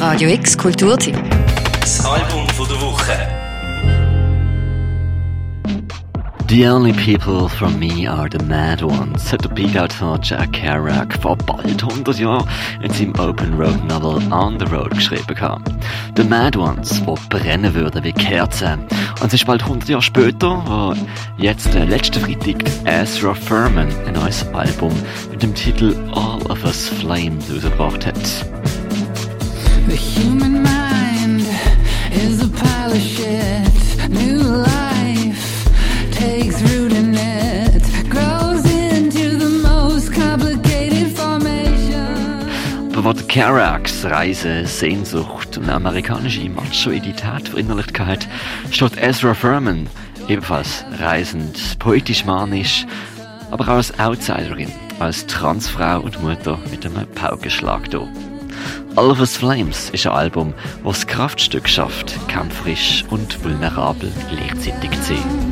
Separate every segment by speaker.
Speaker 1: Radio X Kulturteam.
Speaker 2: Das Album von der Woche.
Speaker 3: The only people from me are the mad ones, hat der Beat-Autor Jack Kerouac vor bald 100 Jahren in seinem Open Road Novel On the Road geschrieben kam. The Mad Ones, die brennen würden wie Kerzen. Und es ist bald 100 Jahre später, wo jetzt der letzte Freitag Ezra Furman ein neues Album mit dem Titel All of Us Flames rausgebracht hat.
Speaker 4: The human mind is a pile of shit. New life takes root in it, grows into the most complicated formation.
Speaker 3: Aber wo der Kerouacs Reise, Sehnsucht und amerikanische Machoidität verinnerlicht hat, steht Ezra Furman ebenfalls reisend, poetisch manisch, aber auch als Outsiderin, als Transfrau und Mutter mit einem Paukenschlag da. All of Us Flames ist ein Album, das Kraftstück schafft, kämpferisch und vulnerabel gleichzeitig zu sein.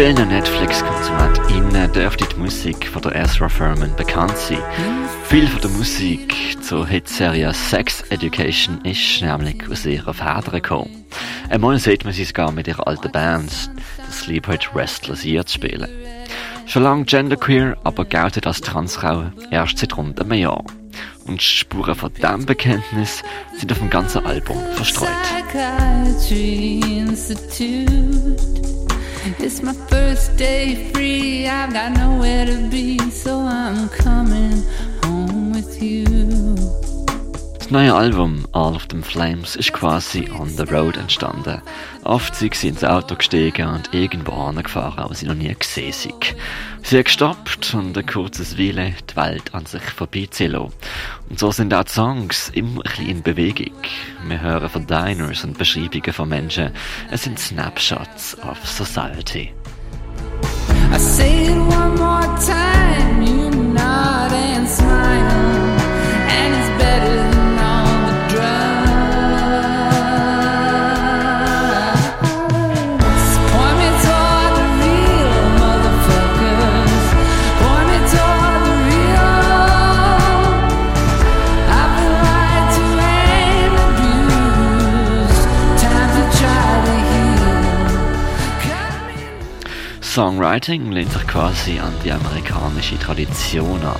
Speaker 3: Vielen Netflix-KonsumentInnen dürfte die Musik von der Ezra Furman bekannt sein. Viel von der Musik zur Hitserie Sex Education ist nämlich aus ihrer Feder gekommen. Einmal sieht man sie sogar mit ihrer alten Band, der Sleepwalk Restless Year, zu spielen. Schon lange genderqueer, aber geltet als Transfrau erst seit rund einem Jahr. Und Spuren von diesem Bekenntnis sind auf dem ganzen Album verstreut.
Speaker 4: It's my first day free. I've got nowhere to be,
Speaker 3: neue Album All of Them Flames ist quasi on the road entstanden. Oft sind sie ins Auto gestiegen und irgendwo angefahren, wo sie noch nie gesehen sind. Sie haben gestoppt und ein kurzes Weile die Welt an sich vorbeiziehen. Und so sind auch die Songs immer ein in Bewegung. Wir hören von Diners und Beschreibungen von Menschen. Es sind Snapshots of Society.
Speaker 4: I say it one more time. You nod and smile,
Speaker 3: Songwriting lehnt sich quasi an die amerikanische Tradition an.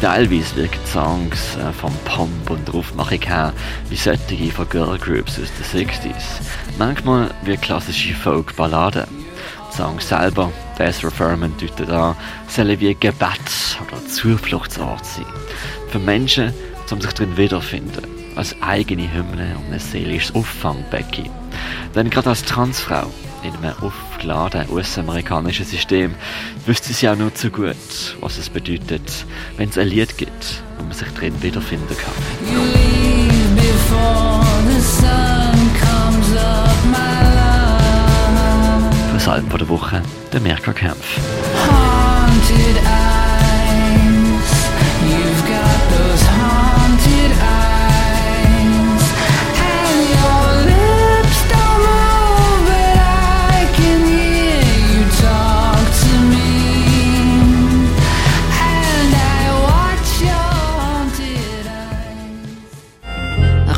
Speaker 3: Teilweise wirken Songs äh, vom Pomp und der Aufmachung her wie solche von Girlgroups aus den 60s. Manchmal wie klassische Folk-Balladen. Songs selber, Ezra Furman deutet an, sollen wie Gebet oder Zufluchtsort sein. Für Menschen, um sich darin wiederfinden. Als eigene Hymne und ein seelisches Auffangbecken. Denn gerade als Transfrau in einem aufgeladenen US-amerikanischen System wüsste sie auch nur zu gut, was es bedeutet, wenn es ein Lied gibt, wo man sich drin wiederfinden kann. Für das Album der Woche, der Mirka Kempf.
Speaker 4: Haunted